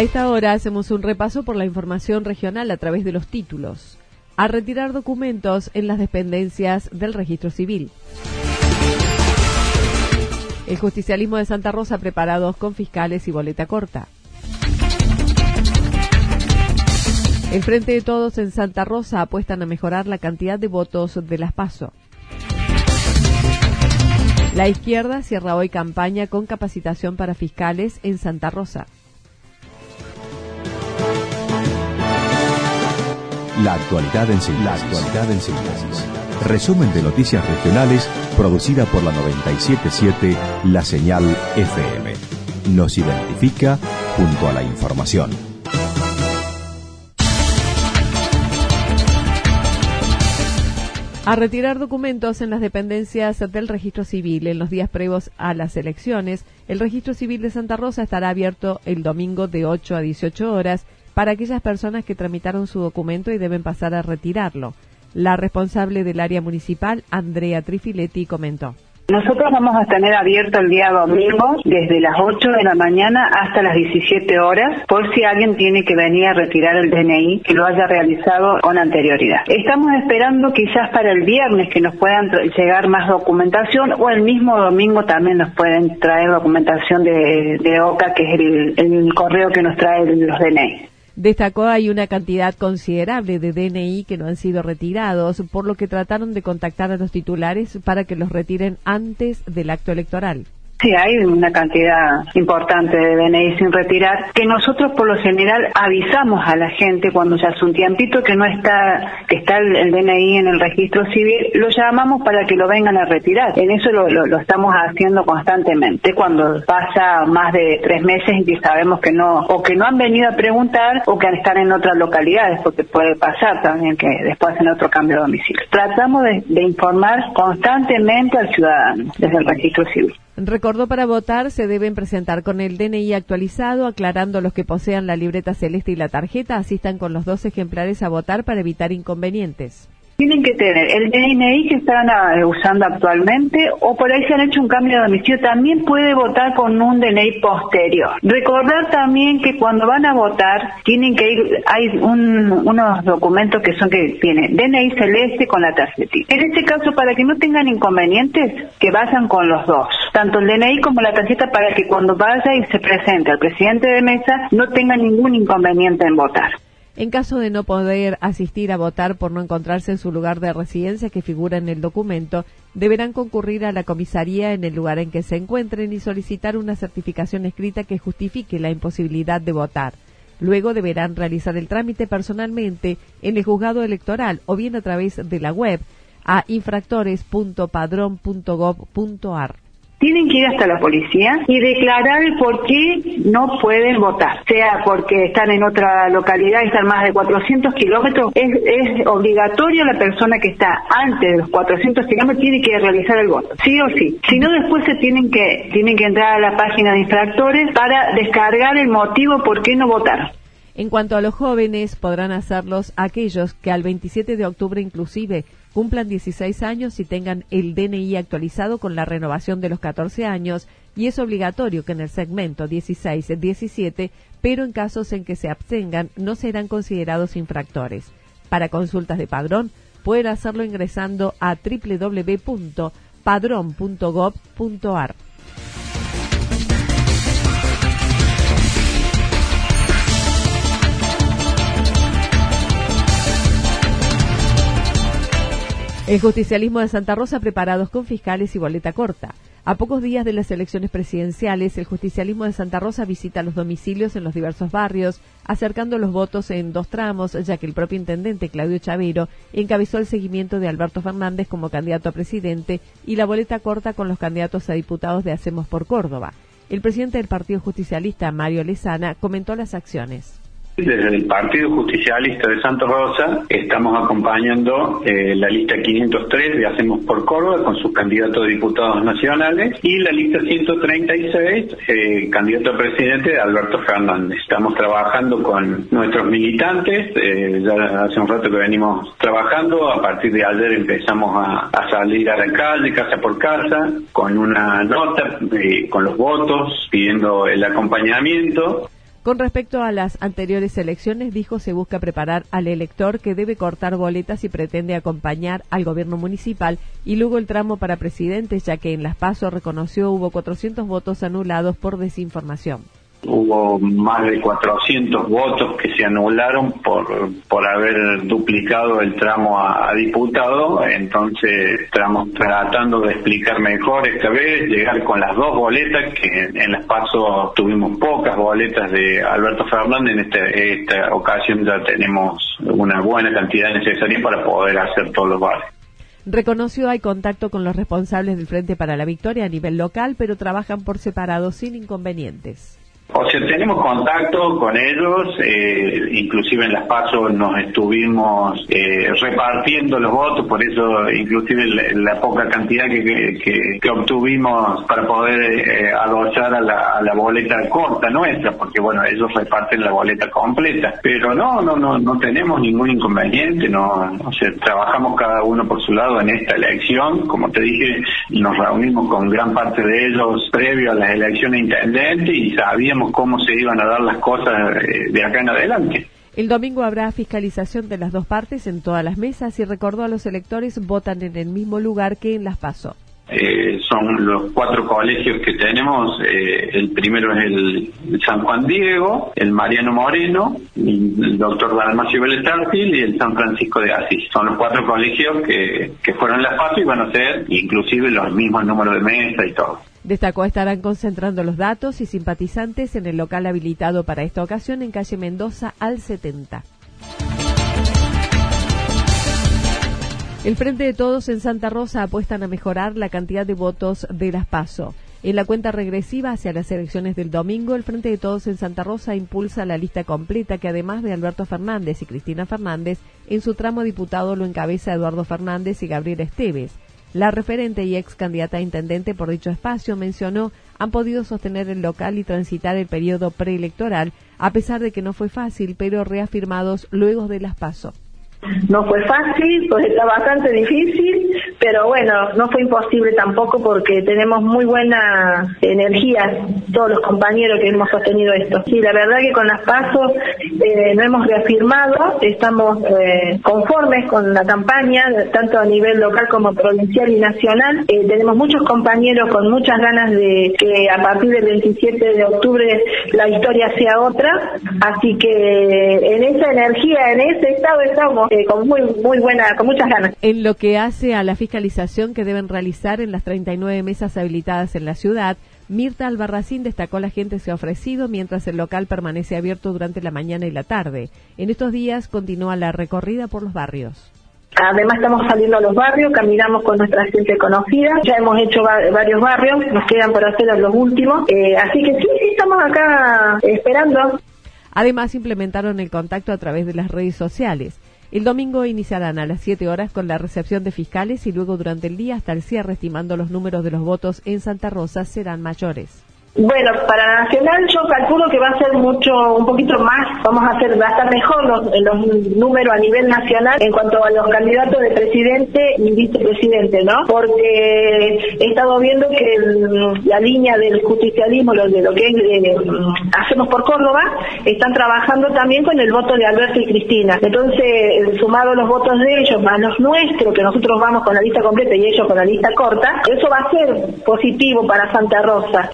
A esta hora hacemos un repaso por la información regional a través de los títulos. A retirar documentos en las dependencias del registro civil. El justicialismo de Santa Rosa preparados con fiscales y boleta corta. El Frente de Todos en Santa Rosa apuestan a mejorar la cantidad de votos de las PASO. La izquierda cierra hoy campaña con capacitación para fiscales en Santa Rosa. La actualidad en síntesis. Resumen de noticias regionales producida por la 977 La Señal FM. Nos identifica junto a la información. A retirar documentos en las dependencias del registro civil en los días previos a las elecciones, el registro civil de Santa Rosa estará abierto el domingo de 8 a 18 horas para aquellas personas que tramitaron su documento y deben pasar a retirarlo. La responsable del área municipal, Andrea Trifiletti, comentó. Nosotros vamos a tener abierto el día domingo desde las 8 de la mañana hasta las 17 horas por si alguien tiene que venir a retirar el DNI que lo haya realizado con anterioridad. Estamos esperando quizás para el viernes que nos puedan llegar más documentación o el mismo domingo también nos pueden traer documentación de, OCA que es el, el correo que nos trae los DNI. Destacó hay una cantidad considerable de DNI que no han sido retirados, por lo que trataron de contactar a los titulares para que los retiren antes del acto electoral. Sí, hay una cantidad importante de DNI sin retirar, que nosotros por lo general avisamos a la gente cuando ya hace un tiempito que no está, que está el, DNI en el registro civil, lo llamamos para que lo vengan a retirar. En eso lo, lo, estamos haciendo constantemente. Cuando pasa más de tres meses y que sabemos que no, o que no han venido a preguntar o que están en otras localidades, porque puede pasar también que después hacen otro cambio de domicilio. Tratamos de informar constantemente al ciudadano desde el registro civil. Recordó para votar se deben presentar con el DNI actualizado, aclarando los que posean la libreta celeste y la tarjeta asistan con los dos ejemplares a votar para evitar inconvenientes tienen que tener el DNI que están ah, usando actualmente o por ahí se han hecho un cambio de domicilio, también puede votar con un DNI posterior. Recordar también que cuando van a votar tienen que ir, hay unos documentos que son que tienen DNI celeste con la tarjetita. En este caso, para que no tengan inconvenientes, que vayan con los dos, tanto el DNI como la tarjeta para que cuando vaya y se presente al presidente de mesa no tenga ningún inconveniente en votar. En caso de no poder asistir a votar por no encontrarse en su lugar de residencia que figura en el documento, deberán concurrir a la comisaría en el lugar en que se encuentren y solicitar una certificación escrita que justifique la imposibilidad de votar. Luego deberán realizar el trámite personalmente en el juzgado electoral o bien a través de la web a infractores.padrón.gov.ar tienen que ir hasta la policía y declarar por qué no pueden votar, sea porque están en otra localidad están más de 400 kilómetros, es, es, obligatorio la persona que está antes de los 400 kilómetros tiene que realizar el voto, sí o sí. Si no, después se tienen que, tienen que entrar a la página de infractores para descargar el motivo por qué no votar. En cuanto a los jóvenes, podrán hacerlos aquellos que al 27 de octubre inclusive cumplan 16 años y tengan el DNI actualizado con la renovación de los 14 años y es obligatorio que en el segmento 16-17, pero en casos en que se abstengan no serán considerados infractores. Para consultas de padrón, pueden hacerlo ingresando a www.padrón.gov.ar. El justicialismo de Santa Rosa preparados con fiscales y boleta corta. A pocos días de las elecciones presidenciales, el justicialismo de Santa Rosa visita los domicilios en los diversos barrios, acercando los votos en dos tramos, ya que el propio intendente Claudio Chavero encabezó el seguimiento de Alberto Fernández como candidato a presidente y la boleta corta con los candidatos a diputados de Hacemos por Córdoba. El presidente del Partido Justicialista, Mario Lezana, comentó las acciones. Desde el Partido Justicialista de Santa Rosa estamos acompañando eh, la lista 503 de Hacemos por Córdoba con sus candidatos a diputados nacionales y la lista 136, eh, candidato a presidente de Alberto Fernández. Estamos trabajando con nuestros militantes, eh, ya hace un rato que venimos trabajando, a partir de ayer empezamos a, salir a la calle, casa por casa, con una nota, con los votos, pidiendo el acompañamiento. Con respecto a las anteriores elecciones, dijo se busca preparar al elector que debe cortar boletas y pretende acompañar al gobierno municipal y luego el tramo para presidentes, ya que en Las Paso reconoció hubo 400 votos anulados por desinformación hubo más de 400 votos que se anularon por, por haber duplicado el tramo a, diputado, entonces estamos tratando de explicar mejor esta vez, llegar con las dos boletas, que en las pasos tuvimos pocas boletas de Alberto Fernández, en esta, esta ocasión ya tenemos una buena cantidad necesaria para poder hacer todos los barrios. Reconoció hay contacto con los responsables del Frente para la Victoria a nivel local, pero trabajan por separado sin inconvenientes. O sea, tenemos contacto con ellos, eh, inclusive en las pasos nos estuvimos eh, repartiendo los votos, por eso inclusive la, poca cantidad que, obtuvimos para poder eh, a la, boleta corta nuestra, porque bueno, ellos reparten la boleta completa. Pero no, no, no, no tenemos ningún inconveniente, no, o sea, trabajamos cada uno por su lado en esta elección, como te dije, nos reunimos con gran parte de ellos previo a las elecciones intendentes y sabíamos cómo se iban a dar las cosas eh, de acá en adelante. El domingo habrá fiscalización de las dos partes en todas las mesas y recordó a los electores votan en el mismo lugar que en las PASO. Eh, son los cuatro colegios que tenemos. Eh, el primero es el San Juan Diego, el Mariano Moreno, el doctor Dalmacio Vélez y el San Francisco de Asís. Son los cuatro colegios que, que fueron las PASO y van a ser inclusive los mismos números de mesa y todo. Destacó estarán concentrando los datos y simpatizantes en el local habilitado para esta ocasión en calle Mendoza al 70. El Frente de Todos en Santa Rosa apuestan a mejorar la cantidad de votos de las PASO. En la cuenta regresiva hacia las elecciones del domingo, el Frente de Todos en Santa Rosa impulsa la lista completa que además de Alberto Fernández y Cristina Fernández, en su tramo diputado lo encabeza Eduardo Fernández y Gabriel Esteves. La referente y ex candidata a intendente por dicho espacio mencionó han podido sostener el local y transitar el periodo preelectoral, a pesar de que no fue fácil, pero reafirmados luego de las pasos. No fue fácil, pues está bastante difícil, pero bueno, no fue imposible tampoco porque tenemos muy buena energía todos los compañeros que hemos sostenido esto. Sí, la verdad que con las pasos eh, no hemos reafirmado, estamos eh, conformes con la campaña, tanto a nivel local como provincial y nacional. Eh, tenemos muchos compañeros con muchas ganas de que a partir del 27 de octubre la historia sea otra, así que en esa energía, en ese estado estamos eh, con muy muy buena, con muchas ganas. En lo que hace a la fiscalización que deben realizar en las 39 mesas habilitadas en la ciudad, Mirta Albarracín destacó la gente se ha ofrecido mientras el local permanece abierto durante la mañana y la tarde. En estos días continúa la recorrida por los barrios. Además estamos saliendo a los barrios, caminamos con nuestra gente conocida, ya hemos hecho varios barrios, nos quedan por hacer los últimos, eh, así que sí, sí, estamos acá esperando. Además implementaron el contacto a través de las redes sociales. El domingo iniciarán a las 7 horas con la recepción de fiscales y luego durante el día hasta el cierre, estimando los números de los votos en Santa Rosa serán mayores. Bueno, para Nacional yo calculo que va a ser mucho, un poquito más, vamos a hacer, va a estar mejor los, números a nivel nacional en cuanto a los candidatos de presidente y vicepresidente, ¿no? Porque he estado viendo que la línea del justicialismo, lo de lo que eh, hacemos por Córdoba, están trabajando también con el voto de Alberto y Cristina. Entonces, sumado los votos de ellos más los nuestros, que nosotros vamos con la lista completa y ellos con la lista corta, eso va a ser positivo para Santa Rosa.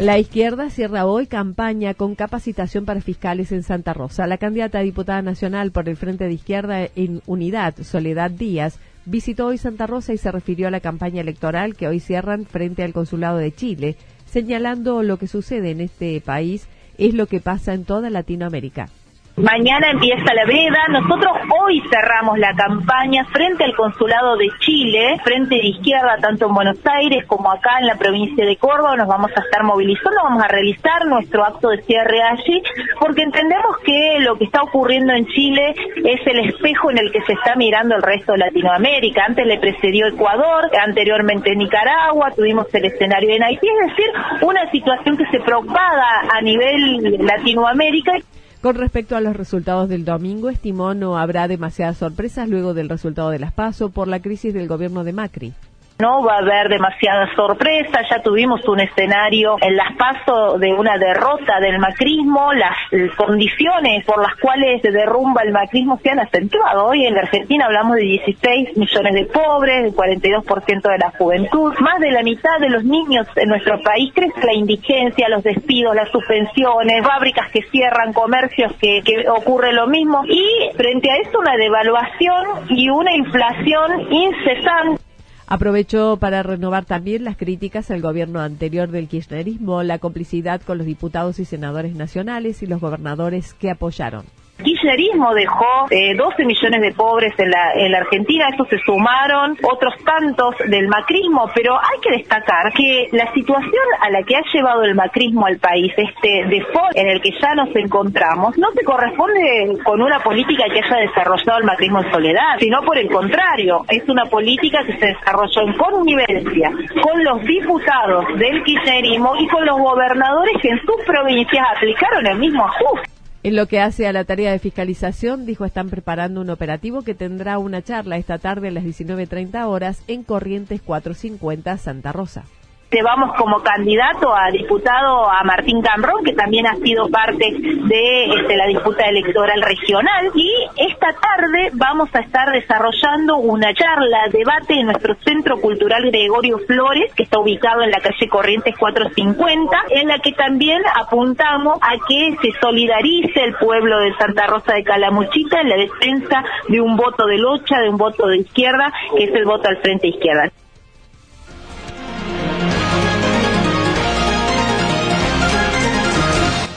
La izquierda cierra hoy campaña con capacitación para fiscales en Santa Rosa. La candidata a diputada nacional por el Frente de Izquierda en Unidad, Soledad Díaz, visitó hoy Santa Rosa y se refirió a la campaña electoral que hoy cierran frente al Consulado de Chile, señalando lo que sucede en este país es lo que pasa en toda Latinoamérica. Mañana empieza la veda. Nosotros hoy cerramos la campaña frente al Consulado de Chile, frente de izquierda, tanto en Buenos Aires como acá en la provincia de Córdoba. Nos vamos a estar movilizando, vamos a realizar nuestro acto de cierre allí, porque entendemos que lo que está ocurriendo en Chile es el espejo en el que se está mirando el resto de Latinoamérica. Antes le precedió Ecuador, anteriormente Nicaragua, tuvimos el escenario en Haití, es decir, una situación que se propaga a nivel Latinoamérica. Con respecto a los resultados del domingo, estimó no habrá demasiadas sorpresas luego del resultado de las PASO por la crisis del gobierno de Macri. No va a haber demasiadas sorpresas, ya tuvimos un escenario en las pasos de una derrota del macrismo, las condiciones por las cuales se derrumba el macrismo se han acentuado. Hoy en la Argentina hablamos de 16 millones de pobres, del 42% de la juventud, más de la mitad de los niños en nuestro país crece la indigencia, los despidos, las suspensiones, fábricas que cierran, comercios que, que ocurre lo mismo y frente a esto una devaluación y una inflación incesante. Aprovechó para renovar también las críticas al gobierno anterior del kirchnerismo, la complicidad con los diputados y senadores nacionales y los gobernadores que apoyaron kirchnerismo dejó 12 eh, millones de pobres en la, en la Argentina, estos se sumaron otros tantos del macrismo, pero hay que destacar que la situación a la que ha llevado el macrismo al país, este default en el que ya nos encontramos, no se corresponde con una política que haya desarrollado el macrismo en soledad, sino por el contrario, es una política que se desarrolló en connivencia con los diputados del kirchnerismo y con los gobernadores que en sus provincias aplicaron el mismo ajuste. En lo que hace a la tarea de fiscalización, dijo están preparando un operativo que tendrá una charla esta tarde a las 19.30 horas en Corrientes 450 Santa Rosa llevamos como candidato a diputado a Martín Camrón, que también ha sido parte de este, la disputa electoral regional. Y esta tarde vamos a estar desarrollando una charla, debate en nuestro Centro Cultural Gregorio Flores, que está ubicado en la calle Corrientes 450, en la que también apuntamos a que se solidarice el pueblo de Santa Rosa de Calamuchita en la defensa de un voto de lucha, de un voto de izquierda, que es el voto al frente izquierda.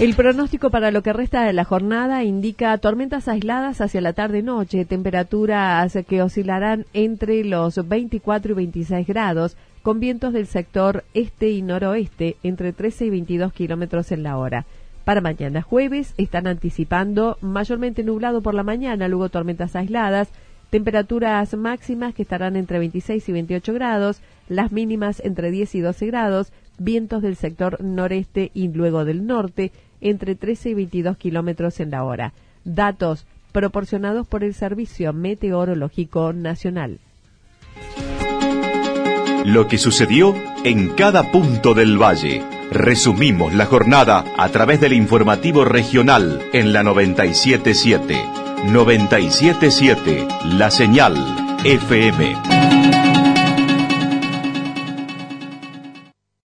El pronóstico para lo que resta de la jornada indica tormentas aisladas hacia la tarde-noche, temperaturas que oscilarán entre los 24 y 26 grados, con vientos del sector este y noroeste entre 13 y 22 kilómetros en la hora. Para mañana jueves están anticipando mayormente nublado por la mañana, luego tormentas aisladas, temperaturas máximas que estarán entre 26 y 28 grados, las mínimas entre 10 y 12 grados, vientos del sector noreste y luego del norte entre 13 y 22 kilómetros en la hora. Datos proporcionados por el Servicio Meteorológico Nacional. Lo que sucedió en cada punto del valle. Resumimos la jornada a través del informativo regional en la 977. 977, la señal FM.